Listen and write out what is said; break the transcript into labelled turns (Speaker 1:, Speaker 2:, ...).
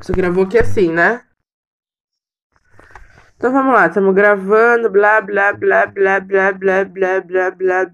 Speaker 1: Você gravou aqui assim, né? Então vamos lá, estamos gravando, blá blá blá blá blá blá blá blá blá blá